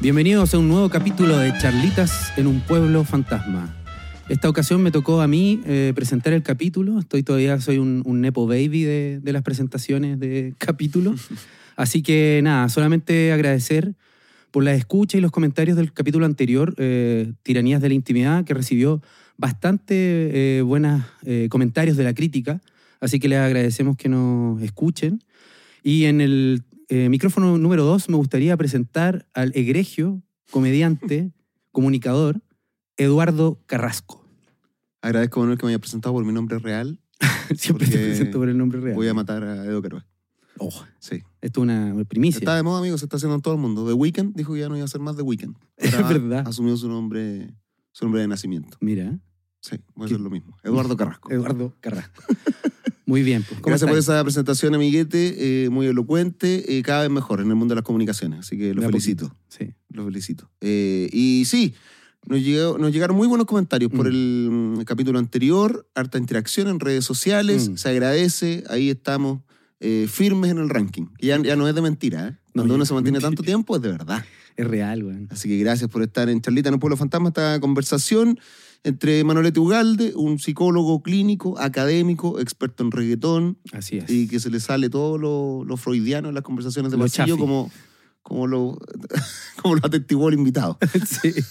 Bienvenidos a un nuevo capítulo de Charlitas en un pueblo fantasma. Esta ocasión me tocó a mí eh, presentar el capítulo. Estoy todavía, soy un, un nepo baby de, de las presentaciones de capítulos. Así que nada, solamente agradecer por la escucha y los comentarios del capítulo anterior, eh, Tiranías de la Intimidad, que recibió bastante eh, buenos eh, comentarios de la crítica. Así que les agradecemos que nos escuchen. Y en el eh, micrófono número dos me gustaría presentar al egregio, comediante, comunicador, Eduardo Carrasco. Agradezco Manuel que me haya presentado por mi nombre real. Siempre te presento por el nombre real. Voy a matar a Edo Caroe. Oh, Sí. esto es una primicia. Está de moda, amigo, se está haciendo en todo el mundo. The Weeknd dijo que ya no iba a hacer más The Weeknd. Es verdad. Asumió su nombre, su nombre de nacimiento. Mira, Sí, voy a hacer lo mismo. Eduardo Carrasco. Eduardo Carrasco. Muy bien. Pues, ¿cómo Gracias por esa presentación, amiguete, eh, muy elocuente, eh, cada vez mejor en el mundo de las comunicaciones. Así que lo felicito. Sí. Lo felicito. Eh, y sí, nos, llegó- nos llegaron muy buenos comentarios por Mm. el mm, capítulo anterior, harta interacción en redes sociales, Mm. se agradece, ahí estamos firmes en el ranking. Ya, ya no es de mentira, ¿eh? Cuando uno no se mantiene mentira. tanto tiempo es de verdad. Es real, weón. Así que gracias por estar en Charlita en el Pueblo Fantasma, esta conversación entre Manolete Ugalde, un psicólogo clínico, académico, experto en reggaetón, Así es. y que se le sale todo lo, lo freudiano en las conversaciones de Lo pasillo chafi. como, como, lo, como lo atestiguó el invitado. Sí.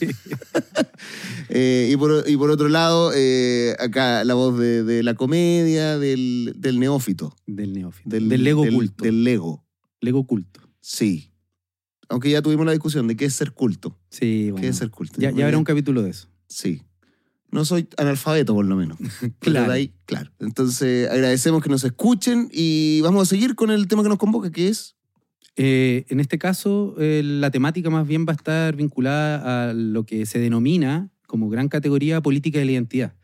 Eh, y, por, y por otro lado, eh, acá la voz de, de la comedia, del, del neófito. Del neófito. Del, Del, Lego del- culto. Del Lego, Lego culto. sí. Aunque ya tuvimos la discusión de qué es ser culto. Sí, ¿Qué bueno. es ser culto? Ya, ya habrá un capítulo de eso. Sí. No soy analfabeto, por lo menos. Claro. ahí, claro. Entonces, agradecemos que nos escuchen y vamos a seguir con el tema que nos convoca, que es... Eh, en este caso, eh, la temática más bien va a estar vinculada a lo que se denomina como gran categoría política de la identidad.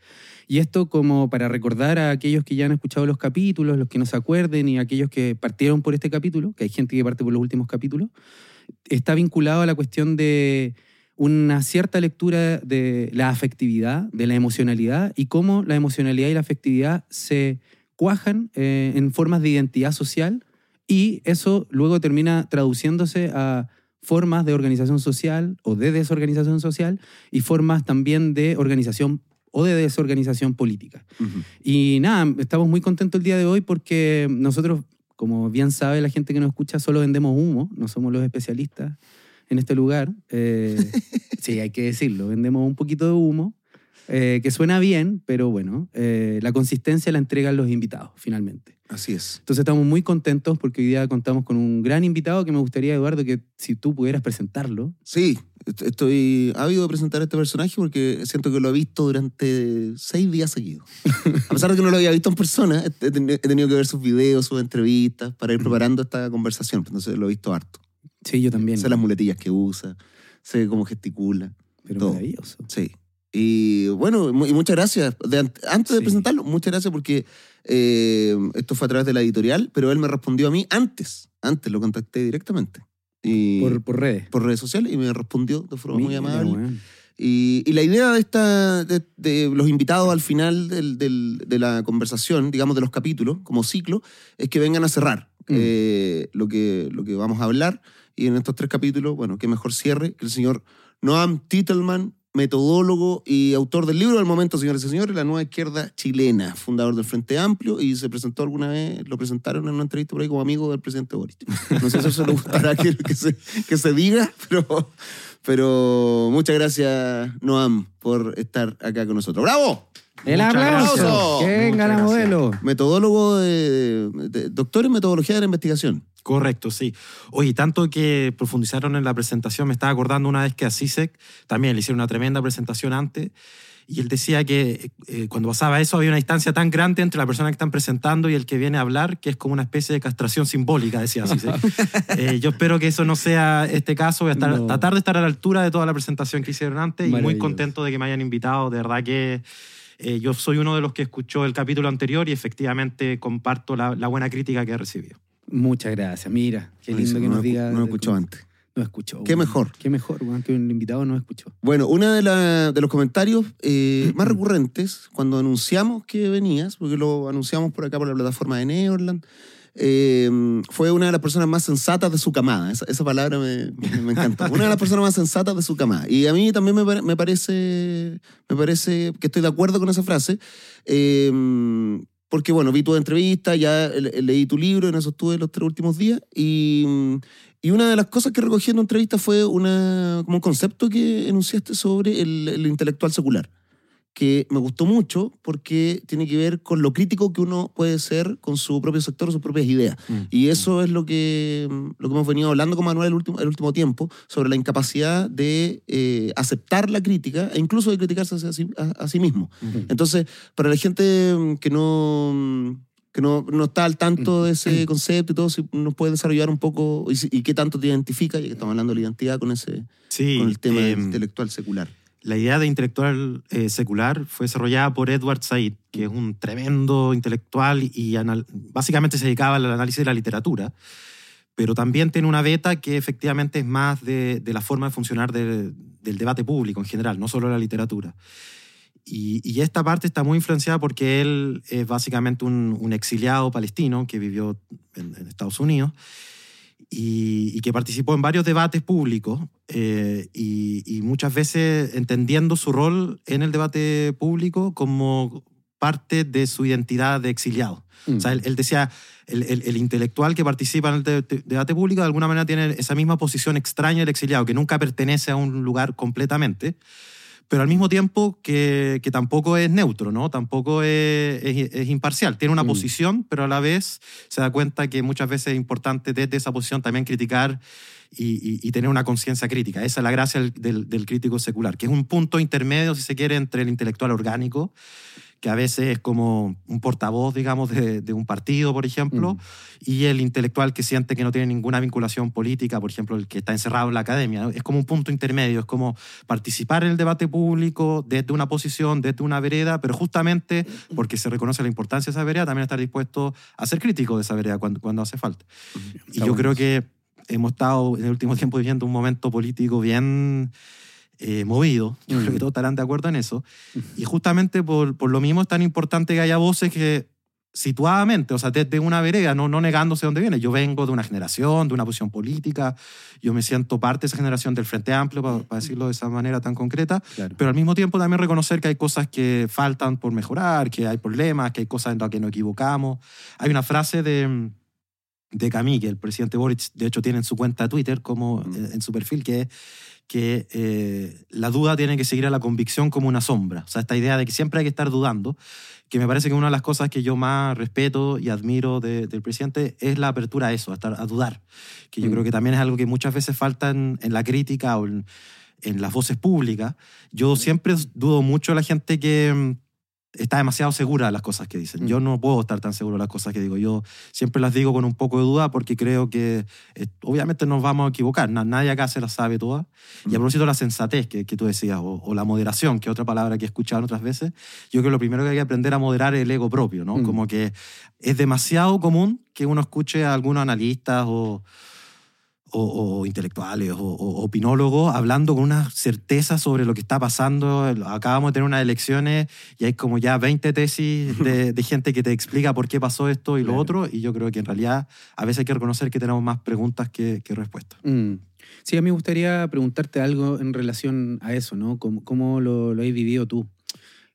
Y esto como para recordar a aquellos que ya han escuchado los capítulos, los que no se acuerden y aquellos que partieron por este capítulo, que hay gente que parte por los últimos capítulos, está vinculado a la cuestión de una cierta lectura de la afectividad, de la emocionalidad y cómo la emocionalidad y la afectividad se cuajan eh, en formas de identidad social y eso luego termina traduciéndose a formas de organización social o de desorganización social y formas también de organización o de desorganización política. Y nada, estamos muy contentos el día de hoy porque nosotros, como bien sabe la gente que nos escucha, solo vendemos humo, no somos los especialistas en este lugar. Eh, sí, hay que decirlo, vendemos un poquito de humo, eh, que suena bien, pero bueno, eh, la consistencia la entregan los invitados, finalmente. Así es. Entonces estamos muy contentos porque hoy día contamos con un gran invitado que me gustaría, Eduardo, que si tú pudieras presentarlo. Sí, est- estoy ávido de presentar a este personaje porque siento que lo he visto durante seis días seguidos. A pesar de que no lo había visto en persona, he, ten- he tenido que ver sus videos, sus entrevistas para ir preparando esta conversación. Entonces lo he visto harto. Sí, yo también. Sé las muletillas que usa, sé cómo gesticula. pero todo. maravilloso. Sí. Y bueno, y muchas gracias. Antes de Sí. presentarlo, muchas gracias porque eh, esto fue a través de la editorial, pero él me respondió a mí antes. Antes lo contacté directamente. Y Por, por redes. por redes sociales y me respondió de forma muy amable. Y, y la idea de, esta, de, de los invitados al final del- del- de la conversación, digamos de los capítulos, como ciclo, es que vengan a cerrar Mm. eh, lo, que, lo que vamos a hablar. Y en estos tres capítulos, bueno, qué mejor cierre que el señor Noam Titelman, metodólogo y autor del libro del momento, señores y señores, La Nueva Izquierda Chilena, fundador del Frente Amplio y se presentó alguna vez, lo presentaron en una entrevista por ahí como amigo del presidente Boric. No sé si eso le gustará que, que se, que se diga, pero, pero muchas gracias, Noam, por estar acá con nosotros. ¡Bravo! El Muchas aplauso. gracias. Que venga Muchas la gracias. modelo. Metodólogo, de, de- doctor en metodología de la investigación. Correcto, sí. Oye, tanto que profundizaron en la presentación, me estaba acordando una vez que a CISEC también le hicieron una tremenda presentación antes, y él decía que eh, cuando pasaba eso había una distancia tan grande entre la persona que están presentando y el que viene a hablar, que es como una especie de castración simbólica, decía CISEC. Eh, yo espero que eso no sea este caso, voy a estar, No. tratar de estar a la altura de toda la presentación que hicieron antes, y muy contento de que me hayan invitado, de verdad que... eh, yo soy uno de los que escuchó el capítulo anterior y efectivamente comparto la, la buena crítica que he recibido. Muchas gracias. Mira, qué lindo Eso, que no nos diga. No lo escuchó antes. No escuchó. Qué weón. mejor. Qué mejor, weón, que un invitado no escuchó. Bueno, uno de, la- de los comentarios eh, más recurrentes cuando anunciamos que venías, porque lo anunciamos por acá por la plataforma de Neverland, eh, fue una de las personas más sensatas de su camada. Esa, esa palabra me, me. Una de las personas más sensatas de su camada. Y a mí también me, me parece, me parece que estoy de acuerdo con esa frase. eh, porque, bueno, vi tu entrevista, ya le- leí tu libro, en eso estuve los tres últimos días. Y, y una de las cosas que recogí en tu entrevista fue una, como un concepto que enunciaste sobre el, el intelectual secular que me gustó mucho porque tiene que ver con lo crítico que uno puede ser con su propio sector, sus propias ideas. Mm. Y eso es lo que, lo que hemos venido hablando con Manuel el último, el último tiempo, sobre la incapacidad de eh, aceptar la crítica e incluso de criticarse a sí, a- a sí mismo. Mm. Entonces, para la gente mm, que no que no, no está al tanto de ese concepto y todo, si nos puede desarrollar un poco y, y qué tanto te identifica, ya que estamos hablando de la identidad con, ese, Sí, con el tema eh, intelectual secular. La idea de intelectual eh, secular fue desarrollada por Edward Said, que es un tremendo intelectual y básicamente se dedicaba al análisis de la literatura, pero también tiene una beta que efectivamente es más de, de la forma de funcionar de- del debate público en general, no solo la literatura. Y, y esta parte está muy influenciada porque él es básicamente un, un exiliado palestino que vivió en, en Estados Unidos y, y que participó en varios debates públicos eh, y, y muchas veces entendiendo su rol en el debate público como parte de su identidad de exiliado. Mm. O sea, él, él decía, el, el- el intelectual que participa en el de- de- debate público de alguna manera tiene esa misma posición extraña del exiliado, que nunca pertenece a un lugar completamente, pero al mismo tiempo que, que tampoco es neutro, ¿no? Tampoco es, es- es imparcial. Tiene una Mm. posición, pero a la vez se da cuenta que muchas veces es importante desde esa posición también criticar y, y- y tener una conciencia crítica. Esa es la gracia del, del- del crítico secular, que es un punto intermedio, si se quiere, entre el intelectual orgánico, que a veces es como un portavoz, digamos, de, de un partido, por ejemplo, Mm. y el intelectual que siente que no tiene ninguna vinculación política, por ejemplo, el que está encerrado en la academia. Es como un punto intermedio, es como participar en el debate público desde una posición, desde una vereda, pero justamente porque se reconoce la importancia de esa vereda, también estar dispuesto a ser crítico de esa vereda cuando, cuando hace falta. Y Está yo bueno creo que hemos estado en el último tiempo viviendo un momento político bien eh, movido. Yo creo Mm. que todos estarán de acuerdo en eso. Y justamente por, por lo mismo es tan importante que haya voces que situadamente, o sea, desde una vereda, no, no negándose de dónde viene. Yo vengo de una generación, de una posición política, yo me siento parte de esa generación del Frente Amplio, para, decirlo de esa manera tan concreta, Claro. pero al mismo tiempo también reconocer que hay cosas que faltan por mejorar, que hay problemas, que hay cosas en las que nos equivocamos. Hay una frase de, de Camille, que el presidente Boric, de hecho, tiene en su cuenta de Twitter, como Mm. en, en su perfil, que es que eh, la duda tiene que seguir a la convicción como una sombra. O sea, esta idea de que siempre hay que estar dudando, que me parece que una de las cosas que yo más respeto y admiro de- del presidente es la apertura a eso, a, estar, a dudar. Que yo Mm. creo que también es algo que muchas veces falta en, en la crítica o en, en las voces públicas. Yo siempre dudo mucho de la gente que mm, está demasiado segura de las cosas que dicen. Mm. Yo no puedo estar tan seguro de las cosas que digo. Yo siempre las digo con un poco de duda porque creo que eh, obviamente nos vamos a equivocar. Na- nadie acá se las sabe todas. Y a propósito de la sensatez que, que tú decías, o, o la moderación, que es otra palabra que he escuchado otras veces, yo creo que lo primero que hay que aprender a moderar es el ego propio, ¿no? Mm. Como que es demasiado común que uno escuche a algunos analistas o, o, o intelectuales o, o opinólogos hablando con una certeza sobre lo que está pasando. Acabamos de tener unas elecciones y hay como ya 20 tesis de, de gente que te explica por qué pasó esto y lo Claro. otro. Y yo creo que en realidad a veces hay que reconocer que tenemos más preguntas que, que respuestas. Mm. Sí, a mí me gustaría preguntarte algo en relación a eso, ¿no? ¿Cómo, cómo lo, lo has vivido tú?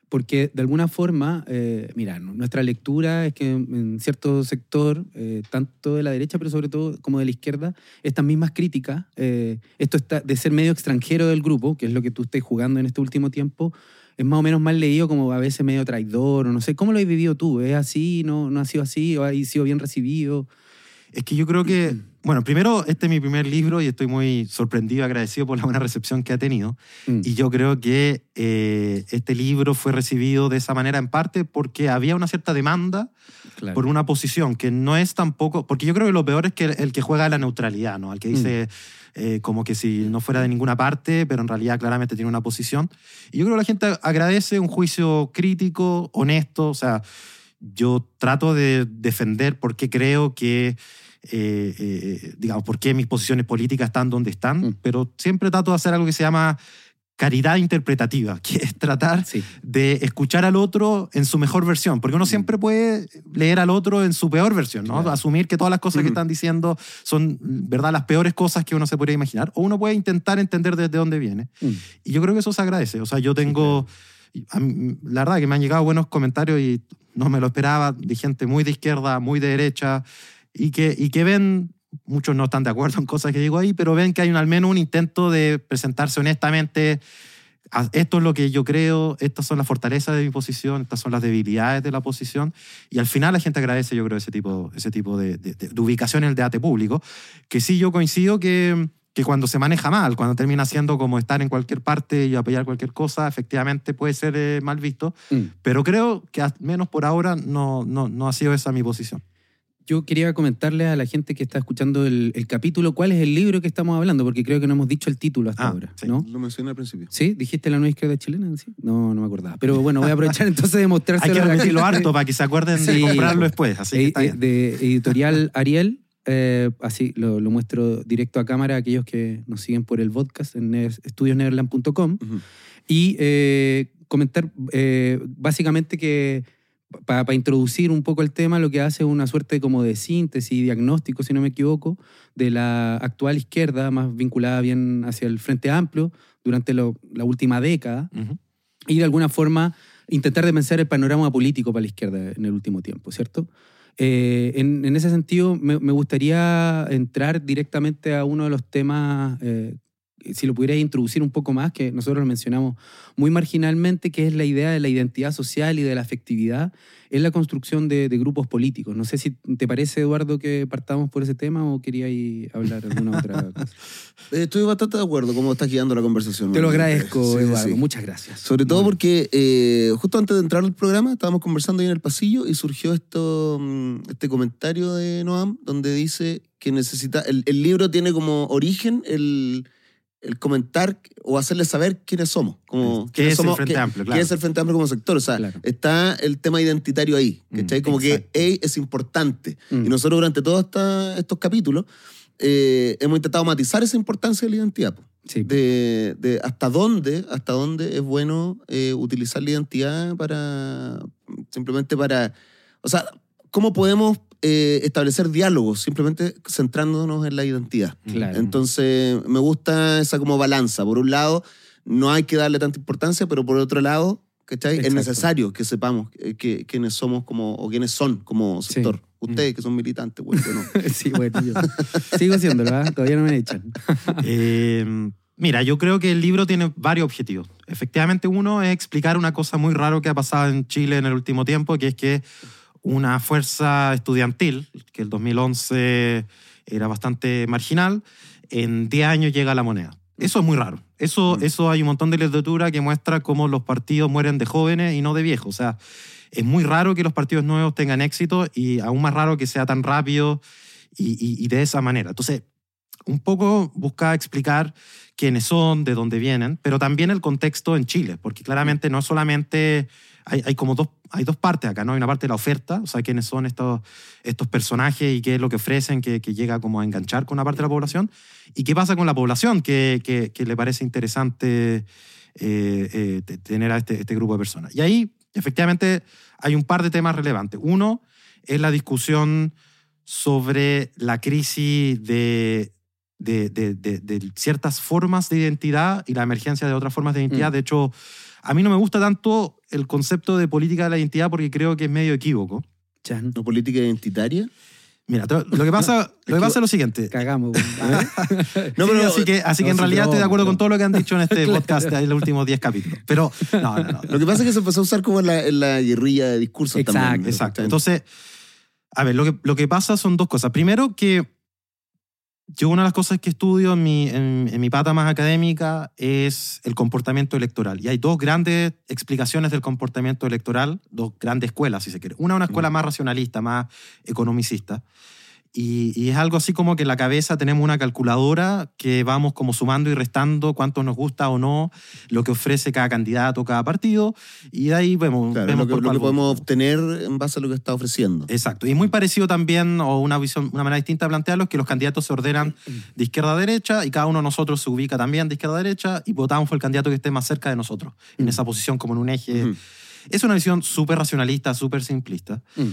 Porque de alguna forma, eh, mira, nu- nuestra lectura es que en cierto sector, eh, tanto de la derecha, pero sobre todo como de la izquierda, estas mismas críticas, eh, esto está, de ser medio extranjero del grupo, que es lo que tú estés jugando en este último tiempo, es más o menos mal leído como a veces medio traidor, o no sé, ¿cómo lo has vivido tú? ¿Es así? ¿No, no ha sido así? ¿O ha sido bien recibido? Es que yo creo que, bueno, primero, este es mi primer libro y estoy muy sorprendido y agradecido por la buena recepción que ha tenido. Mm. Y yo creo que eh, este libro fue recibido de esa manera en parte porque había una cierta demanda Claro. por una posición que no es tampoco, porque yo creo que lo peor es que el, el que juega a la neutralidad, ¿no? Al que dice eh, como que si no fuera de ninguna parte, pero en realidad claramente tiene una posición. Y yo creo que la gente agradece un juicio crítico, honesto, o sea, yo trato de defender por qué creo que, eh, eh, digamos, por qué mis posiciones políticas están donde están, Mm. pero siempre trato de hacer algo que se llama caridad interpretativa, que es tratar Sí. de escuchar al otro en su mejor versión, porque uno siempre puede leer al otro en su peor versión, ¿no? Claro. Asumir que todas las cosas que Ujú. están diciendo son, ¿verdad?, las peores cosas que uno se podría imaginar, o uno puede intentar entender desde dónde viene. Mm. Y yo creo que eso se agradece. O sea, yo tengo, a mí, la verdad que me han llegado buenos comentarios y no me lo esperaba, de gente muy de izquierda, muy de derecha, y que, y que ven, muchos no están de acuerdo en cosas que digo ahí, pero ven que hay un, al menos un intento de presentarse honestamente. Esto es lo que yo creo, estas son las fortalezas de mi posición, estas son las debilidades de la posición, y al final la gente agradece, yo creo, ese tipo, ese tipo de, de- de- de ubicación en el debate público, que sí yo coincido que, que cuando se maneja mal, cuando termina siendo como estar en cualquier parte y apoyar cualquier cosa, efectivamente puede ser eh, mal visto, Mm. pero creo que al menos por ahora no, no, no ha sido esa mi posición. Yo quería comentarle a la gente que está escuchando el, el capítulo cuál es el libro que estamos hablando, porque creo que no hemos dicho el título hasta Ah, ahora, sí. ¿no? Lo mencioné al principio. ¿Sí? ¿Dijiste la nueva izquierda chilena? ¿Sí? No, no me acordaba. Pero bueno, voy a aprovechar entonces de Hay mostrárselo que a la repetirlo harto para que se acuerden de Sí. comprarlo después, así que Eh, está eh, bien. de editorial Ariel. eh, así lo, lo muestro directo a cámara a aquellos que nos siguen por el podcast en ne- estudiosneverland.com. Y eh, comentar eh, básicamente que para introducir un poco el tema, lo que hace es una suerte como de síntesis y diagnóstico, si no me equivoco, de la actual izquierda, más vinculada bien hacia el Frente Amplio durante lo- la última década, y de alguna forma intentar de pensar el panorama político para la izquierda en el último tiempo, ¿cierto? Eh, en, en ese sentido, me, me gustaría entrar directamente a uno de los temas, eh, si lo pudiera introducir un poco más, que nosotros lo mencionamos muy marginalmente, que es la idea de la identidad social y de la afectividad en la construcción de, de grupos políticos. No sé si te parece, Eduardo, que partamos por ese tema o queríais hablar alguna otra cosa. Eh, Estoy bastante de acuerdo cómo estás guiando la conversación. Te lo agradezco, sí, Eduardo. sí. Muchas gracias. Sobre todo Muy porque eh, justo antes de entrar al programa estábamos conversando ahí en el pasillo y surgió esto, mm, este comentario de Noam donde dice que necesita, el, el libro tiene como origen el, el comentar o hacerle saber quiénes somos. Como, ¿Qué quiénes es el Frente qué- Amplio? qué Claro. es el Frente Amplio como sector? O sea, Claro. está el tema identitario ahí, ¿cachai? Mm, como exacto. que hey, es importante. Mm. Y nosotros durante todos estos capítulos eh, hemos intentado matizar esa importancia de la identidad. po Sí. de, de hasta dónde hasta dónde es bueno eh, utilizar la identidad para simplemente para o sea cómo podemos eh, establecer diálogos simplemente centrándonos en la identidad Claro. entonces me gusta esa como balanza por un lado no hay que darle tanta importancia pero por otro lado ¿cachai? es necesario que sepamos eh, que, quiénes somos como o quiénes son como Sí. sector ustedes que son militantes bueno, yo no. sí, bueno, yo sigo haciéndolo, ¿ah? todavía no me echan. Eh, mira, yo creo que el libro tiene varios objetivos. Efectivamente, uno es explicar una cosa muy rara que ha pasado en Chile en el último tiempo, que es que una fuerza estudiantil, que el 2011 era bastante marginal, en 10 años llega a la moneda. Eso es muy raro. Eso, Mm. eso hay un montón de literatura que muestra cómo los partidos mueren de jóvenes y no de viejos. O sea, es muy raro que los partidos nuevos tengan éxito y aún más raro que sea tan rápido y, y- y de esa manera. Entonces, un poco busca explicar quiénes son, de dónde vienen, pero también el contexto en Chile, porque claramente no solamente hay, hay como dos, hay dos partes acá, ¿no? Hay una parte de la oferta, o sea, quiénes son estos, estos personajes y qué es lo que ofrecen, que, que llega como a enganchar con una parte de la población, y qué pasa con la población, que, que- que le parece interesante eh, eh, te- tener a este, este grupo de personas. Y ahí, efectivamente, hay un par de temas relevantes. Uno es la discusión sobre la crisis de, de, de- de- de ciertas formas de identidad y la emergencia de otras formas de identidad. Mm. De hecho, a mí no me gusta tanto el concepto de política de la identidad porque creo que es medio equívoco. Chan. ¿No política identitaria Mira, lo que pasa, lo que pasa es lo siguiente. Cagamos. no Sí, así que, así que en sí, realidad estoy de acuerdo con todo lo que han dicho en este podcast en los últimos 10 capítulos. Pero, no, no, no. Lo que pasa es que se empezó a usar como en la, en la guerrilla de discursos Exacto, también. Exacto. Entonces, a ver, lo que, lo que pasa son dos cosas. Primero, que yo una de las cosas que estudio en mi, en, en mi pata más académica es el comportamiento electoral. Y hay dos grandes explicaciones del comportamiento electoral, dos grandes escuelas, si se quiere. Una es una escuela más racionalista, más economicista. Y, y es algo así como que en la cabeza tenemos una calculadora que vamos como sumando y restando cuánto nos gusta o no lo que ofrece cada candidato, cada partido, y de ahí vemos, Claro, vemos lo que, lo podemos obtener en base a lo que está ofreciendo. Exacto. Y muy parecido también, o una visión, una manera distinta de plantearlo, es que los candidatos se ordenan de izquierda a derecha y cada uno de nosotros se ubica también de izquierda a derecha y votamos por el candidato que esté más cerca de nosotros, en esa posición como en un eje. Es una visión súper racionalista, súper simplista. Mm.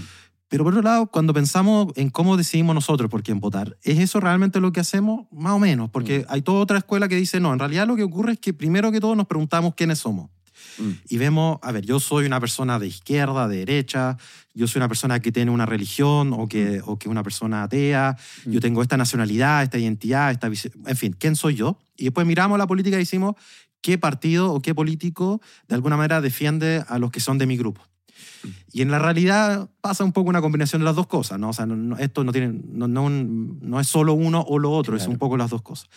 Pero por otro lado, cuando pensamos en cómo decidimos nosotros por quién votar, ¿es eso realmente lo que hacemos? Más o menos, porque hay toda otra escuela que dice, no, en realidad lo que ocurre es que primero que todo nos preguntamos quiénes somos. Mm. Y vemos, a ver, yo soy una persona de izquierda, de derecha, yo soy una persona que tiene una religión o que, o que es una persona atea, yo tengo esta nacionalidad, esta identidad, esta en fin, ¿quién soy yo? Y después miramos la política y decimos, ¿qué partido o qué político de alguna manera defiende a los que son de mi grupo? Y en la realidad pasa un poco una combinación de las dos cosas, ¿no? O sea, no- no- esto no, tiene, no, no, es solo uno o lo otro, es un poco las dos cosas.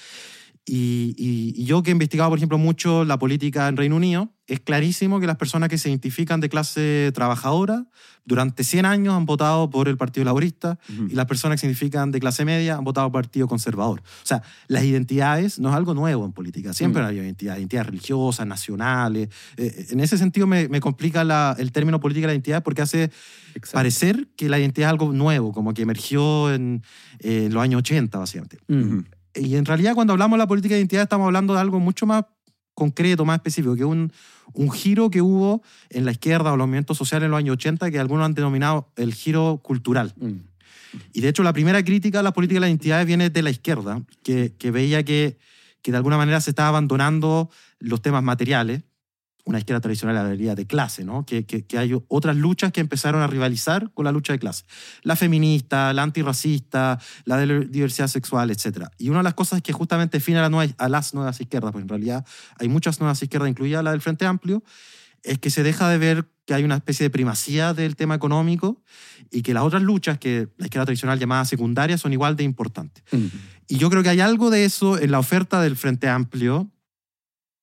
Y, y- y yo que he investigado, por ejemplo, mucho la política en Reino Unido, es clarísimo que las personas que se identifican de clase trabajadora durante 100 años han votado por el Partido Laborista Ujú. y las personas que se identifican de clase media han votado por el Partido Conservador. O sea, las identidades no es algo nuevo en política. Siempre Mm. han habido identidades, identidades religiosas, nacionales. Eh, en ese sentido me, me complica la- el término política de la identidad porque hace Exacto. parecer que la identidad es algo nuevo, como que emergió en, eh, en los años 80, básicamente. Mm. Ujú. Y en realidad cuando hablamos de la política de identidad estamos hablando de algo mucho más concreto, más específico, que un, un giro que hubo en la izquierda o los movimientos sociales en los años 80 que algunos han denominado el giro cultural. Mm. Y de hecho la primera crítica a la política de las identidades viene de la izquierda, que, que veía que, que de alguna manera se estaba abandonando los temas materiales, una izquierda tradicional hablaría de clase, ¿no? Que, que, que hay otras luchas que empezaron a rivalizar con la lucha de clase. La feminista, la antirracista, la de la diversidad sexual, etc. Y una de las cosas que justamente define a, la nueva- a las nuevas izquierdas, porque en realidad hay muchas nuevas izquierdas, incluida la del Frente Amplio, es que se deja de ver que hay una especie de primacía del tema económico y que las otras luchas que la izquierda tradicional llamada secundaria son igual de importantes. Y yo creo que hay algo de eso en la oferta del Frente Amplio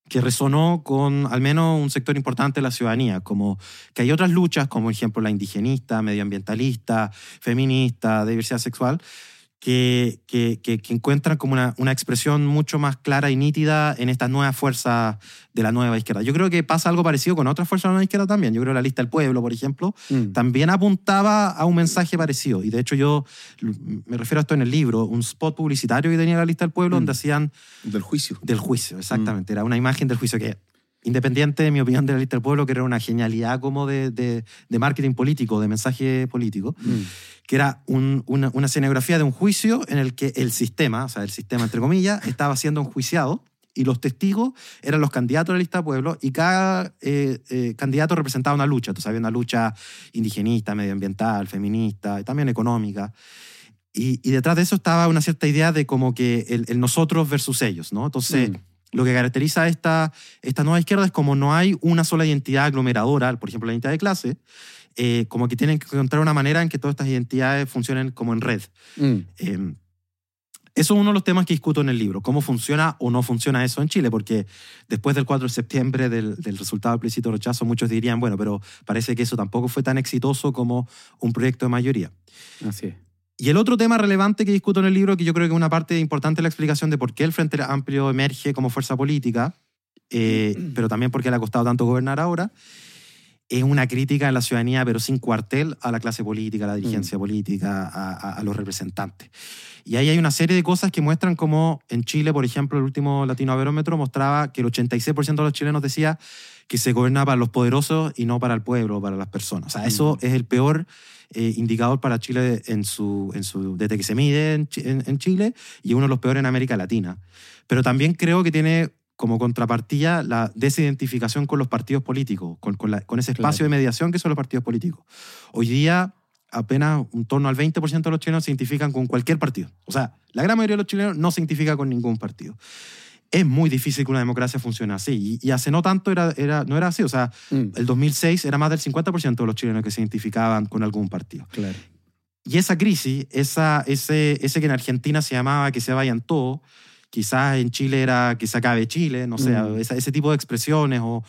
que resonó con al menos un sector importante de la ciudadanía, como que hay otras luchas, como por ejemplo la indigenista, medioambientalista, feminista, diversidad sexual, que, que, que, que encuentran como una, una expresión mucho más clara y nítida en estas nuevas fuerzas de la nueva izquierda. Yo creo que pasa algo parecido con otras fuerzas de la nueva izquierda también. Yo creo que la lista del pueblo, por ejemplo, Mm. también apuntaba a un mensaje parecido. Y de hecho yo me refiero a esto en el libro, un spot publicitario que tenía la lista del pueblo Mm. donde hacían Del juicio. del juicio, exactamente. Era una imagen del juicio que, independiente de mi opinión de la lista del pueblo, que era una genialidad como de, de, de marketing político, de mensaje político, Mm. que era un- una, una escenografía de un juicio en el que el sistema, o sea, el sistema entre comillas, estaba siendo enjuiciado y los testigos eran los candidatos de la lista de pueblo y cada eh, eh, candidato representaba una lucha. Entonces había una lucha indigenista, medioambiental, feminista y también económica. Y, y detrás de eso estaba una cierta idea de como que el, el nosotros versus ellos, ¿no? Entonces, Mm. Lo que caracteriza esta, esta nueva izquierda es como no hay una sola identidad aglomeradora, por ejemplo, la identidad de clase, eh, como que tienen que encontrar una manera en que todas estas identidades funcionen como en red. Mm. Eh, eso es uno de los temas que discuto en el libro, cómo funciona o no funciona eso en Chile, porque después del 4 de septiembre, del, del resultado del plebiscito rechazo, muchos dirían, bueno, pero parece que eso tampoco fue tan exitoso como un proyecto de mayoría. Así es. Y el otro tema relevante que discuto en el libro, que yo creo que es una parte importante de la explicación de por qué el Frente Amplio emerge como fuerza política, eh, pero también porque le ha costado tanto gobernar ahora, es una crítica en la ciudadanía, pero sin cuartel, a la clase política, a la dirigencia política, a, a- a los representantes. Y ahí hay una serie de cosas que muestran cómo en Chile, por ejemplo, el último Latinoaverómetro mostraba que el 86% de los chilenos decía que se gobernaba para los poderosos y no para el pueblo, para las personas. O sea, eso es el peor eh, indicador para Chile en su, en su, desde que se mide en, Chi- en- en Chile y uno de los peores en América Latina. Pero también creo que tiene como contrapartida la desidentificación con los partidos políticos, con, con la- con ese espacio Claro. de mediación que son los partidos políticos. Hoy día apenas un torno al 20% de los chilenos se identifican con cualquier partido. O sea, la gran mayoría de los chilenos no se identifica con ningún partido. Es muy difícil que una democracia funcione así. Y, y hace no tanto era, era, no era así. O sea, Mm. el 2006 era más del 50% de los chilenos que se identificaban con algún partido. Claro. Y esa crisis, esa, ese, ese que en Argentina se llamaba que se vayan todos, quizás en Chile era que se acabe Chile, no sé, Mm. ese tipo de expresiones o,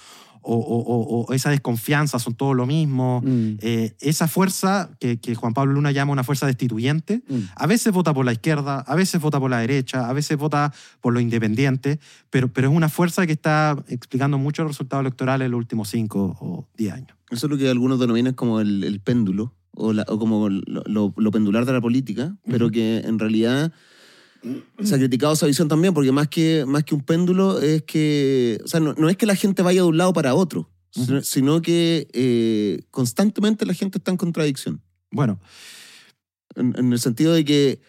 o, o- esa desconfianza, son todo lo mismo. Mm, Eh, esa fuerza que, que Juan Pablo Luna llama una fuerza destituyente, mm. a veces vota por la izquierda, a veces vota por la derecha, a veces vota por lo independiente, pero, pero es una fuerza que está explicando mucho los resultados electorales en los últimos cinco o diez años. Eso es lo que algunos denominan como el, el péndulo, o, la- como lo, lo- lo pendular de la política, pero que en realidad se ha criticado esa visión también, porque más que, más que un péndulo es que, o sea, no, no es que la gente vaya de un lado para otro, sino, que eh, constantemente la gente está en contradicción. Bueno, En, en el sentido de que,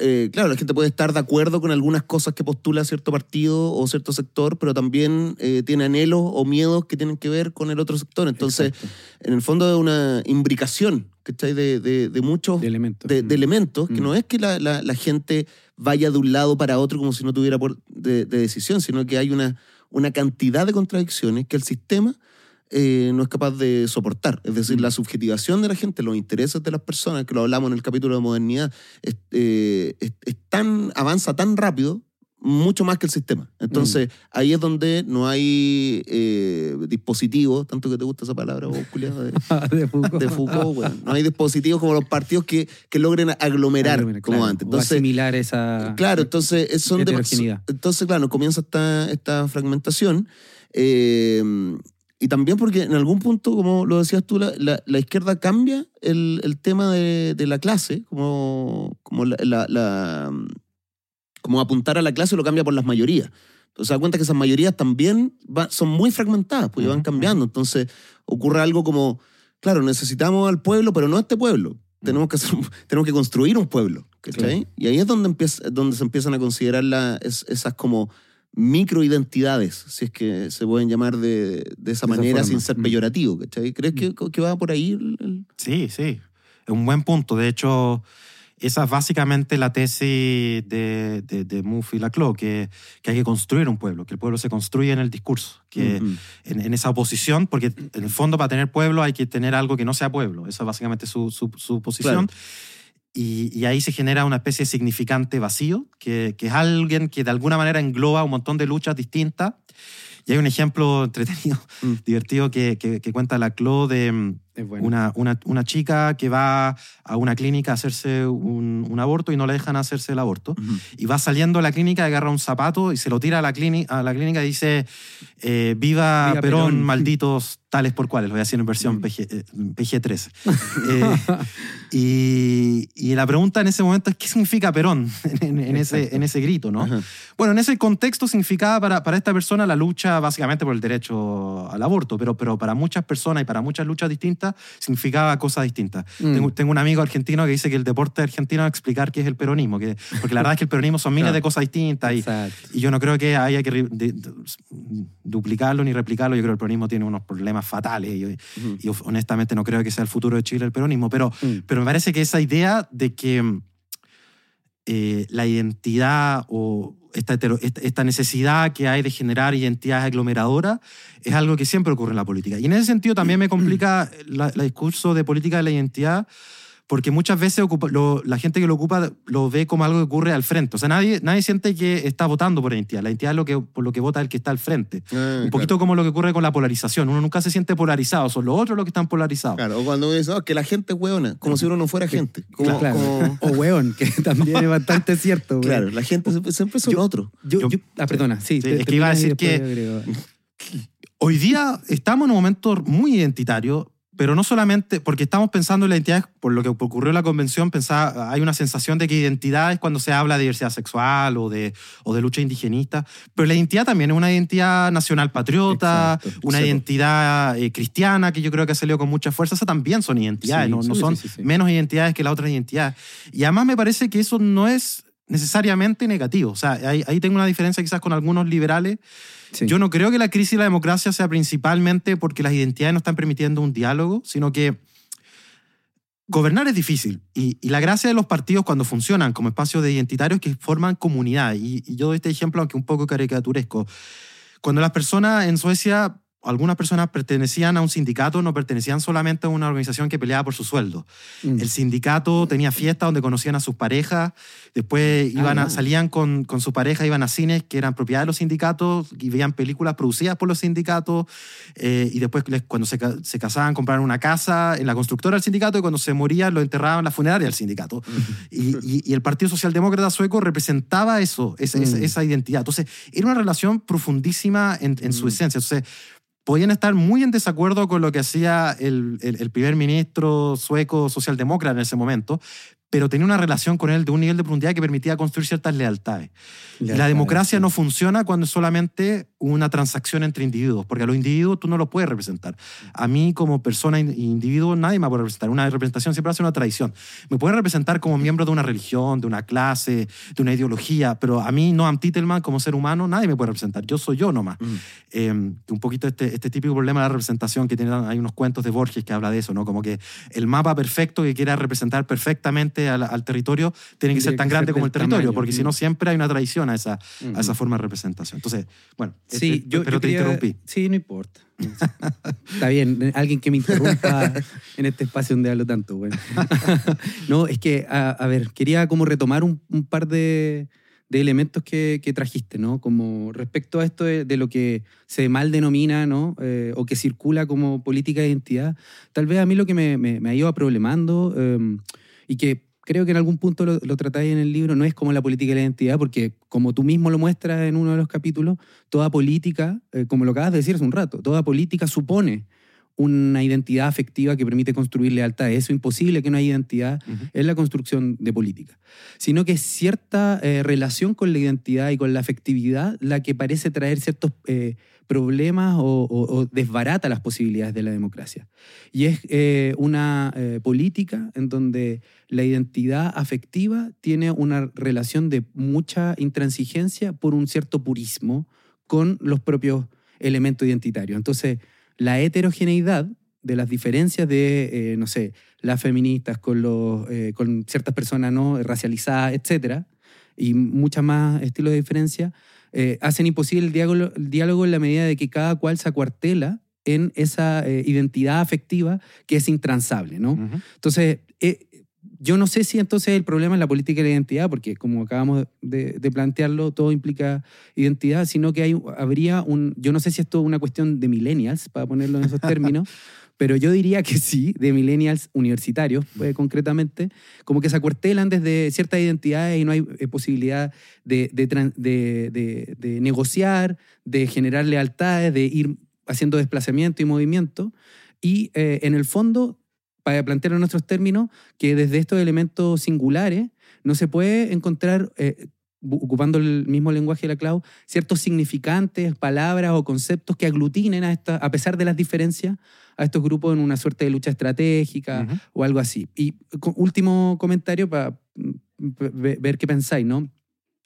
eh, claro, la gente puede estar de acuerdo con algunas cosas que postula cierto partido o cierto sector, pero también eh, tiene anhelos o miedos que tienen que ver con el otro sector. Entonces, Exacto. en el fondo es una imbricación, ¿cachai? De, de, de muchos de elementos. de, de Mm. elementos, que Mm. no es que la, la- la gente vaya de un lado para otro como si no tuviera por- de, de decisión, sino que hay una, una cantidad de contradicciones que el sistema eh, no es capaz de soportar. Es decir, Mm. la subjetivación de la gente, los intereses de las personas, que lo hablamos en el capítulo de modernidad, es, eh, es- es tan, avanza tan rápido, mucho más que el sistema. Entonces, ahí es donde no hay eh, dispositivos, tanto que te gusta esa palabra, vos, de- de Foucault. de Foucault, bueno, no hay dispositivos como los partidos que, que logren aglomerar como claro, antes. o Entonces, asimilar esa. claro, entonces eh, son de- entonces claro, comienza esta, esta fragmentación. eh, y también porque en algún punto, como lo decías tú, la, la- la izquierda cambia el, el tema de, de la clase, como, como la- como apuntar a la clase lo cambia por las mayorías. Entonces se da cuenta que esas mayorías también va- son muy fragmentadas, pues y van Ujú, cambiando. Entonces ocurre algo como, claro, necesitamos al pueblo, pero no a este pueblo. Tenemos que, hacer tenemos que construir un pueblo. Claro. Y ahí es donde, empieza, donde se empiezan a considerar la- es- esas como microidentidades, si es que se pueden llamar de, de esa De esa manera forma. sin ser peyorativo. ¿cachai? ¿Crees que, que va por ahí? el- Sí, sí. Es un buen punto. De hecho, esa es básicamente la tesis de, de, de Mouffe y Laclau, que, que hay que construir un pueblo, que el pueblo se construye en el discurso, que en, en esa oposición, porque en el fondo para tener pueblo hay que tener algo que no sea pueblo. Esa es básicamente su, su, su posición. Y, y ahí se genera una especie de significante vacío, que, que es alguien que de alguna manera engloba un montón de luchas distintas. Y hay un ejemplo entretenido, Mm. divertido, que, que, que cuenta Laclau de mm, Es bueno. una, una, una chica que va a una clínica a hacerse un, un aborto y no le dejan hacerse el aborto. Ujú. Y va saliendo de la clínica, agarra un zapato y se lo tira a la, clínica a la clínica y dice, eh, viva, Viva Perón, Perón". malditos tales por cuales. Lo voy a decir en versión. PG, eh, PG-13. Eh, y, y la pregunta en ese momento es, ¿qué significa Perón en, en ese, en ese grito? ¿no? Ajá. Bueno, en ese contexto significaba para, para esta persona la lucha básicamente por el derecho al aborto, pero, pero para muchas personas y para muchas luchas distintas significaba cosas distintas. Mm. Tengo, tengo un amigo argentino que dice que el deporte argentino es explicar qué es el peronismo, que, porque la verdad es que el peronismo son miles Claro. de cosas distintas y, yo no creo que haya que ri- de- de- duplicarlo ni replicarlo. Yo creo que el peronismo tiene unos problemas fatales y, honestamente no creo que sea el futuro de Chile el peronismo, pero, Mm. pero me parece que esa idea de que eh, la identidad o esta, necesidad que hay de generar identidades aglomeradoras es algo que siempre ocurre en la política. Y en ese sentido también me complica el discurso de política de la identidad porque muchas veces ocupa- lo- la gente que lo ocupa lo ve como algo que ocurre al frente. O sea, nadie, nadie siente que está votando por identidad. La identidad es lo que, por lo que vota el que está al frente. Ah, Un poquito como lo que ocurre con la polarización. Uno nunca se siente polarizado, son los otros los que están polarizados. Claro, o cuando uno dice, "No, que la gente es hueona, como si uno no fuera gente. Como, Claro. como- O weón, que también es bastante cierto. claro, la gente siempre, son otros. Yo, Yo- yo- ah, perdona, sí. Sí, te- es que iba a decir que-. Hoy día estamos en un momento muy identitario, pero no solamente porque estamos pensando en la identidad, por lo que ocurrió en la convención, pensaba, hay una sensación de que identidad es cuando se habla de diversidad sexual o de, o de lucha indigenista, pero la identidad también es una identidad nacional patriota, Exacto. una Sí, identidad eh, cristiana que yo creo que ha salido con mucha fuerza, esas también son identidades, Sí, no, no son menos identidades que las otras identidades. Y además me parece que eso no es necesariamente negativo. O sea, ahí, ahí tengo una diferencia quizás con algunos liberales Sí. yo no creo que la crisis de la democracia sea principalmente porque las identidades no están permitiendo un diálogo, sino que gobernar es difícil. Y, y la gracia de los partidos cuando funcionan como espacios de identitarios es que forman comunidad. Y, y yo doy este ejemplo, aunque un poco caricaturesco. Cuando las personas en Suecia algunas personas pertenecían a un sindicato, no pertenecían solamente a una organización que peleaba por su sueldo. Mm. El sindicato tenía fiestas donde conocían a sus parejas, después iban a- Ah. salían con, con su pareja, iban a cines que eran propiedad de los sindicatos y veían películas producidas por los sindicatos eh, y después les- cuando se, se casaban compraban una casa en la constructora del sindicato y cuando se morían lo enterraban en la funeraria del sindicato. y, y- y el Partido Socialdemócrata Sueco representaba eso, esa, Mm. esa identidad. Entonces, era una relación profundísima en, en su Mm. esencia. Entonces, podían estar muy en desacuerdo con lo que hacía el, primer ministro sueco socialdemócrata en ese momento, pero tenía una relación con él de un nivel de profundidad que permitía construir ciertas lealtades. La democracia sí. no funciona cuando es solamente una transacción entre individuos, porque a los individuos tú no los puedes representar. A mí como persona e individuo nadie me puede representar. Una representación siempre hace una tradición. Me puede representar como miembro de una religión, de una clase, de una ideología, pero a mí, Noam Titelman, como ser humano, nadie me puede representar. Yo soy yo nomás. Mm. Eh, un poquito este, este típico problema de la representación que tienen, hay unos cuentos de Borges que habla de eso, ¿no? Como que el mapa perfecto que quiera representar perfectamente al, al territorio tiene que Tiene ser tan que grande ser como el territorio, tamaño, porque si mm. no siempre hay una traición a esa, a esa forma de representación. Entonces, bueno, Sí, este- yo, pero yo te quería- interrumpí. Sí, no importa. Está bien, alguien que me interrumpa en este espacio donde hablo tanto. Bueno. no, es que, a, a ver, quería como retomar un, un par de, de elementos que, que trajiste, ¿no? Como respecto a esto de, de lo que se mal denomina, ¿no? Eh, o que circula como política de identidad. Tal vez a mí lo que me, me- me ha ido problemando eh, y que creo que en algún punto lo, lo tratáis en el libro, no es como la política de la identidad, porque como tú mismo lo muestras en uno de los capítulos, toda política, eh, como lo acabas de decir hace un rato, toda política supone una identidad afectiva que permite construir lealtad. Eso es imposible que no haya identidad Ujú. en la construcción de política, sino que es cierta eh, relación con la identidad y con la afectividad la que parece traer ciertos eh, problemas o, o- o desbarata las posibilidades de la democracia. Y es eh, una eh, política en donde la identidad afectiva tiene una relación de mucha intransigencia por un cierto purismo con los propios elementos identitarios. Entonces, la heterogeneidad de las diferencias de, eh, no sé, las feministas con, los, eh, con ciertas personas no racializadas, etcétera, y muchas más estilos de diferencia, eh, hacen imposible el diálogo, el diálogo en la medida de que cada cual se acuartela en esa eh, identidad afectiva que es intransable, ¿no? Ujú. Entonces, eh, yo no sé si entonces el problema es la política de la identidad, porque como acabamos de, de plantearlo, todo implica identidad, sino que hay, habría un, yo no sé si esto es una cuestión de millennials, para ponerlo en esos términos, pero yo diría que sí, de millennials universitarios, eh, concretamente, como que se acuartelan desde ciertas identidades y no hay eh, posibilidad de, de de- de- negociar, de generar lealtades, de ir haciendo desplazamiento y movimiento. Y eh, en el fondo, para plantear en nuestros términos, que desde estos elementos singulares no se puede encontrar, eh, ocupando el mismo lenguaje de la Clau, ciertos significantes, palabras o conceptos que aglutinen a, esta, a pesar de las diferencias a estos grupos en una suerte de lucha estratégica o algo así. Y último comentario para ver qué pensáis, ¿no?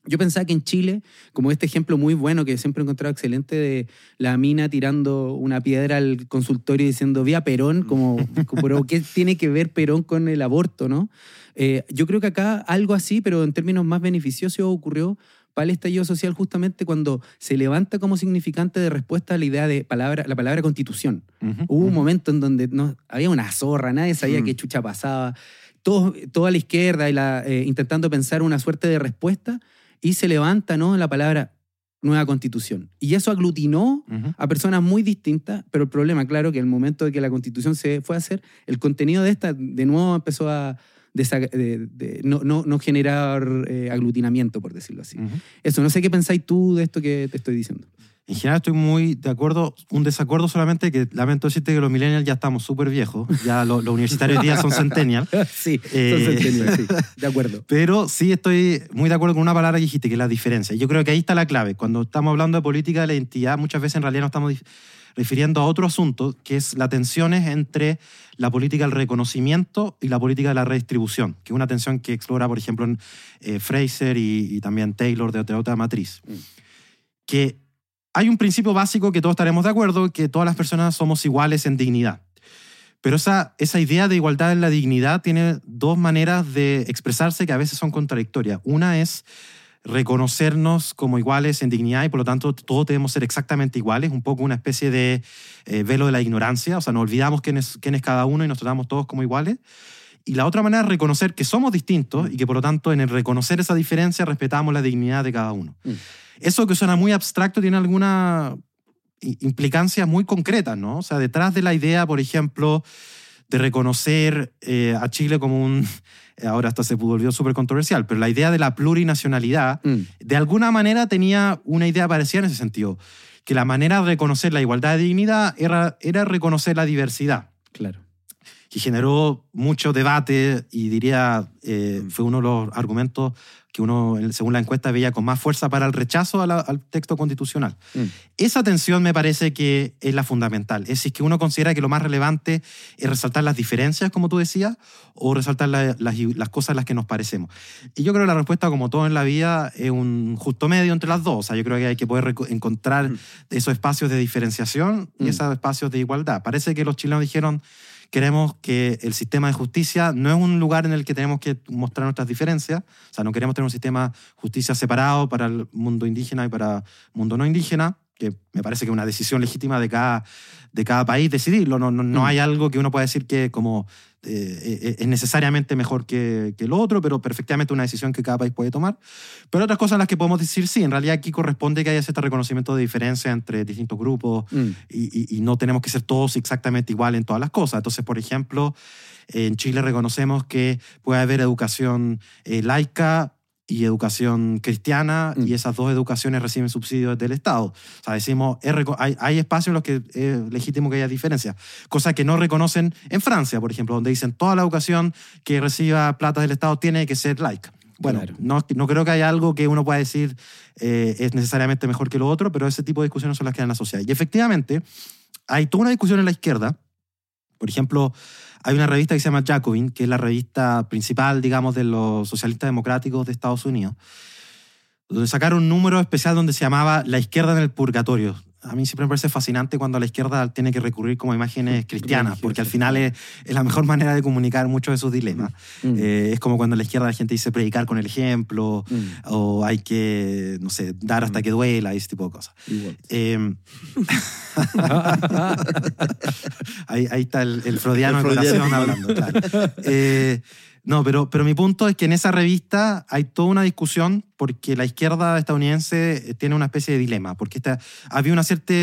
Yo pensaba que en Chile, como este ejemplo muy bueno que siempre he encontrado excelente de la mina tirando una piedra al consultorio y diciendo vía Perón, como, como, pero ¿qué tiene que ver Perón con el aborto, no? Eh, yo creo que acá algo así, pero en términos más beneficiosos, ocurrió para el estallido social justamente cuando se levanta como significante de respuesta a la idea de palabra, la palabra constitución. Hubo un momento en donde no, había una zorra, nadie sabía Mm. qué chucha pasaba. Todos, toda la izquierda y la, eh, intentando pensar una suerte de respuesta y se levanta ¿no? la palabra nueva constitución. Y eso aglutinó a personas muy distintas, pero el problema, claro, que el momento de que la constitución se fue a hacer, el contenido de esta de nuevo empezó a desa- de- de- no, no, no generar eh, aglutinamiento, por decirlo así. Eso, no sé qué pensáis tú de esto que te estoy diciendo. En general estoy muy de acuerdo, un desacuerdo solamente que lamento decirte que los millennials ya estamos súper viejos, ya lo- los universitarios hoy día son centennials, sí, Eh, son centennials, sí, de acuerdo. pero sí estoy muy de acuerdo con una palabra que dijiste, que es la diferencia. Yo creo que ahí está la clave. Cuando estamos hablando de política de la identidad, muchas veces en realidad nos estamos refiriendo a otro asunto, que es las tensiones entre la política del reconocimiento y la política de la redistribución, que es una tensión que explora, por ejemplo, en, eh, Fraser y, y también Taylor de Otra Matriz. Mm. Que hay un principio básico que todos estaremos de acuerdo, que todas las personas somos iguales en dignidad. Pero esa, esa idea de igualdad en la dignidad tiene dos maneras de expresarse que a veces son contradictorias. Una es reconocernos como iguales en dignidad y por lo tanto todos debemos ser exactamente iguales, un poco una especie de eh, velo de la ignorancia, o sea, nos olvidamos quién es, quién es cada uno y nos tratamos todos como iguales. Y la otra manera es reconocer que somos distintos y que por lo tanto en el reconocer esa diferencia respetamos la dignidad de cada uno. Mm. Eso que suena muy abstracto tiene alguna i- implicancias muy concretas, ¿no? O sea, detrás de la idea, por ejemplo, de reconocer eh, a Chile como un... Ahora hasta se volvió súper controversial, pero la idea de la plurinacionalidad, Mm. de alguna manera tenía una idea parecida en ese sentido, que la manera de reconocer la igualdad de dignidad era, era reconocer la diversidad Claro. que generó mucho debate y diría, eh, Mm. fue uno de los argumentos que uno, según la encuesta, veía con más fuerza para el rechazo la- al texto constitucional. Mm. Esa tensión me parece que es la fundamental. Es decir, que uno considera que lo más relevante es resaltar las diferencias, como tú decías, o resaltar la- las, las cosas en las que nos parecemos. Y yo creo que la respuesta, como todo en la vida, es un justo medio entre las dos. O sea, yo creo que hay que poder encontrar Mm. esos espacios de diferenciación y Mm. esos espacios de igualdad. Parece que los chilenos dijeron queremos que el sistema de justicia no es un lugar en el que tenemos que mostrar nuestras diferencias, o sea, no queremos tener un sistema de justicia separado para el mundo indígena y para el mundo no indígena, que me parece que es una decisión legítima de cada, de cada país decidirlo, no, no, no Mm. hay algo que uno pueda decir que como eh, eh, es necesariamente mejor que, que lo otro, pero perfectamente una decisión que cada país puede tomar. Pero otras cosas en las que podemos decir, sí, en realidad aquí corresponde que haya cierto reconocimiento de diferencia entre distintos grupos, Mm. y, y- y no tenemos que ser todos exactamente igual en todas las cosas. Entonces, por ejemplo, en Chile reconocemos que puede haber educación eh, laica y educación cristiana Mm. y esas dos educaciones reciben subsidios del Estado. O sea, decimos, hay, hay espacios en los que es legítimo que haya diferencias, cosa que no reconocen en Francia, por ejemplo, donde dicen toda la educación que reciba plata del Estado tiene que ser laica. Bueno, Claro. no, no creo que haya algo que uno pueda decir eh, es necesariamente mejor que lo otro, pero ese tipo de discusiones son las que en la sociedad. Y efectivamente, hay toda una discusión en la izquierda. Por ejemplo, hay una revista que se llama Jacobin, que es la revista principal, digamos, de los socialistas democráticos de Estados Unidos, donde sacaron un número especial donde se llamaba La izquierda en el purgatorio. A mí siempre me parece fascinante cuando la izquierda tiene que recurrir como a imágenes cristianas, porque al final es, es la mejor manera de comunicar muchos de sus dilemas. Mm. Eh, es como cuando en la izquierda la gente dice predicar con el ejemplo, Mm. o hay que, no sé, dar hasta Mm. que duela y ese tipo de cosas. Eh, ahí, ahí está el, el freudiano El en freudiano. relación hablando, claro. Eh, no, pero, pero mi punto es que en esa revista hay toda una discusión porque la izquierda estadounidense tiene una especie de dilema, porque esta, había una cierta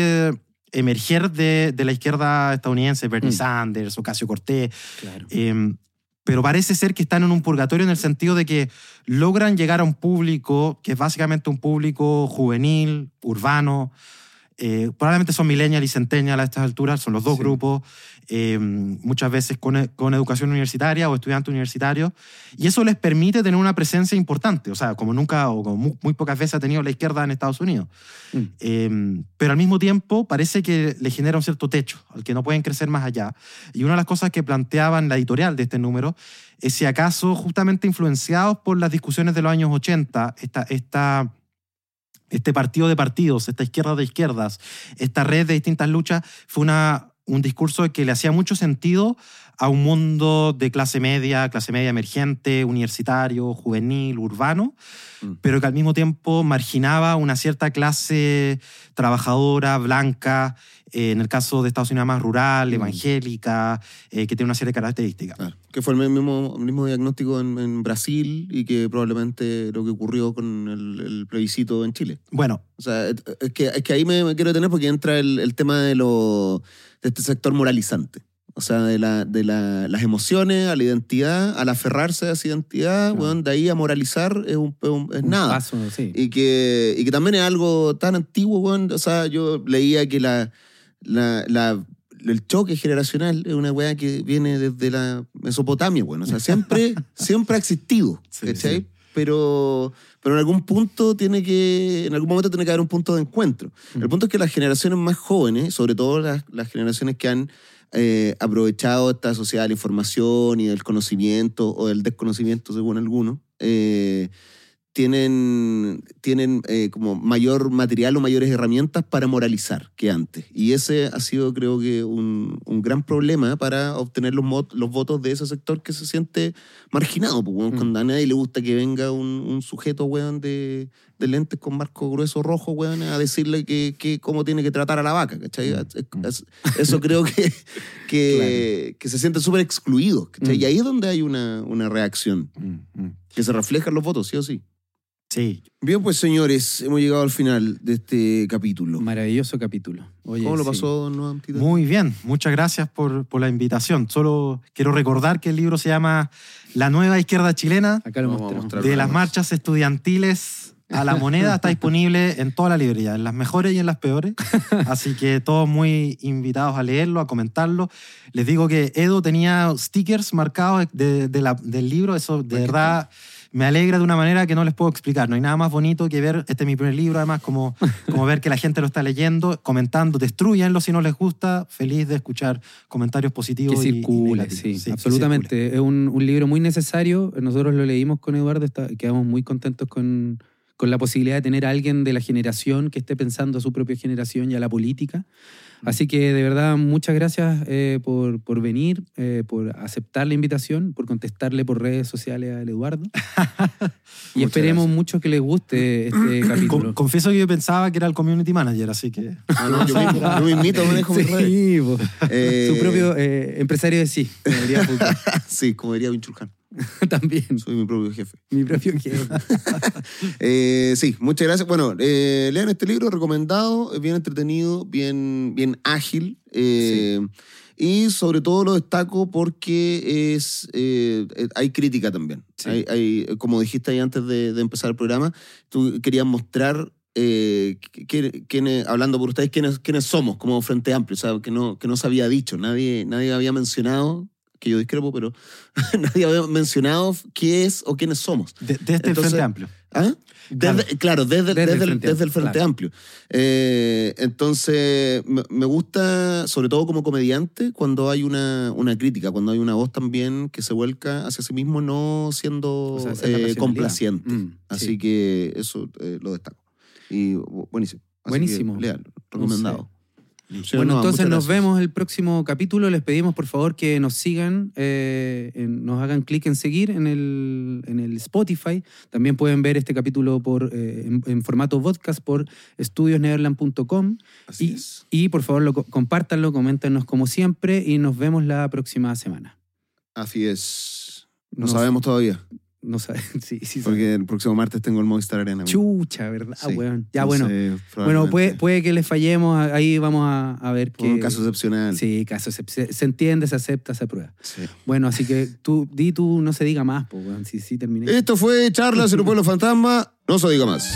emerger de, de la izquierda estadounidense, Bernie Mm. Sanders, Ocasio Cortés, Claro. eh, pero parece ser que están en un purgatorio en el sentido de que logran llegar a un público que es básicamente un público juvenil, urbano. Eh, probablemente son millennial y centennial a estas alturas, son los dos Sí. grupos, eh, muchas veces con, e- con educación universitaria o estudiantes universitarios, y eso les permite tener una presencia importante, o sea, como nunca o como muy, muy pocas veces ha tenido la izquierda en Estados Unidos. Mm. Eh, pero al mismo tiempo parece que le genera un cierto techo al que no pueden crecer más allá. Y una de las cosas que planteaban la editorial de este número es si acaso justamente influenciados por las discusiones de los años 80, esta, esta, este partido de partidos, esta izquierda de izquierdas, esta red de distintas luchas, fue una, un discurso que le hacía mucho sentido a un mundo de clase media, clase media emergente, universitario, juvenil, urbano, Mm. pero que al mismo tiempo marginaba una cierta clase trabajadora, blanca, eh, en el caso de Estados Unidos más rural, Mm. evangélica, eh, que tiene una serie de características. Claro, que fue el mismo, el mismo diagnóstico en, en Brasil y que probablemente lo que ocurrió con el, el plebiscito en Chile. Bueno, O sea, es que, es que ahí me, me quiero detener porque entra el, el tema de, lo, de este sector moralizante. O sea, de, la, de la- las emociones, a la identidad, al aferrarse a esa identidad, Claro. weón, de ahí a moralizar es, un, es un- nada. paso, sí. Y que, y que también es algo tan antiguo, weón. O sea, yo leía que la, la, la- el choque generacional es una weá que viene desde la Mesopotamia, weón. O sea, siempre, siempre ha existido, Sí, sí. Pero, pero en algún punto tiene que, en algún momento tiene que haber un punto de encuentro. Mm. El punto es que las generaciones más jóvenes, sobre todo las, las generaciones que han eh, aprovechado esta sociedad de la información y del conocimiento o del desconocimiento, según algunos, eh, tienen, tienen eh, como mayor material o mayores herramientas para moralizar que antes. Y ese ha sido, creo que, un, un gran problema para obtener los, los votos de ese sector que se siente marginado. Pues, weón, Mm. Cuando a nadie le gusta que venga un, un sujeto, weón, de, de lentes con marco grueso rojo, weón, a decirle que, que cómo tiene que tratar a la vaca, ¿cachai? Mm. Es- es- eso creo que, que, que se siente súper excluido. Mm. Y ahí es donde hay una, una reacción mm. que se refleja en los votos, sí o sí. Sí, Bien, pues señores, hemos llegado al final de este capítulo. Maravilloso capítulo. Oye, ¿Cómo lo sí. pasó, don Noam Tito? muy bien. Muchas gracias por, por la invitación. Solo quiero recordar que el libro se llama La nueva izquierda chilena, Acá lo mostramos. de las marchas estudiantiles a la moneda. Está disponible en toda la librería, en las mejores y en las peores. Así que todos muy invitados a leerlo, a comentarlo. Les digo que Edo tenía stickers marcados de, de la- del libro. Eso de verdad me alegra de una manera que no les puedo explicar. No hay nada más bonito que ver, este es mi primer libro, además, como, como ver que la gente lo está leyendo, comentando, destruyanlo si no les gusta. Feliz de escuchar comentarios Que positivos. y- y circule, sí, circule. absolutamente. Es un, un libro muy necesario. Nosotros lo leímos con Eduardo, está- quedamos muy contentos con, con la posibilidad de tener a alguien de la generación que esté pensando a su propia generación y a la política. Así que de verdad, muchas gracias eh, por, por venir, eh, por aceptar la invitación, por contestarle por redes sociales al Eduardo. y Muchas esperemos gracias. mucho que les guste este Con- capítulo. confieso que yo pensaba que era el community manager, así que. Ah, no, yo, yo mismito manejo mis redes. Sí, po. Eh, su propio eh, empresario de sí, como diría. Sí, como diría Vinchulhan. También, Soy mi propio jefe. mi propio jefe. Eh, sí, muchas gracias. Bueno, eh, lean este libro, recomendado, bien entretenido, bien, bien ágil. eh, Y sobre todo lo destaco porque es, eh, hay crítica también. Sí. Hay, hay- como dijiste ahí antes de, de empezar el programa, tú querías mostrar, eh, qui- quiénes- hablando por ustedes, quiénes, quiénes somos como Frente Amplio, o sea, que no, que no se había dicho, nadie, nadie había mencionado, que yo discrepo, pero nadie había mencionado qué es o quiénes somos. De- Desde el Entonces- Frente Amplio. ¿Ah? Desde- claro, desde, Desde el desde el, Frente desde el Frente claro. Amplio. Eh, entonces, me, me gusta, sobre todo como comediante, cuando hay una, una crítica, cuando hay una voz también que se vuelca hacia sí mismo, no siendo O sea, eh, complaciente. Mm, Así sí. que eso eh, lo destaco. Y bu- buenísimo. Así Buenísimo. que, lean, recomendado. Sí, Bueno, no, entonces nos vemos el próximo capítulo. Les pedimos por favor que nos sigan, eh, en- nos hagan clic en seguir en el, en el Spotify. También pueden ver este capítulo por, eh, en, en formato podcast por estudiosneverland.com. Así Y, es. y por favor lo, co- compártanlo, coméntenos como siempre y nos vemos la próxima semana. Así es. No sabemos todavía, No saben, sí, sí. porque el próximo martes tengo el Movistar Arena. Chucha, ¿verdad, Sí. weón? Ya, bueno. Entonces, Bueno, puede, puede que les fallemos, ahí vamos a, a ver por un qué... caso excepcional. Sí, caso se, se- entiende, se acepta, se aprueba. Sí. Bueno, así que tú, di tú, no se diga más, pues, weón. Sí, sí, terminé. Esto fue Charlas en un pueblo fantasma. No se diga más.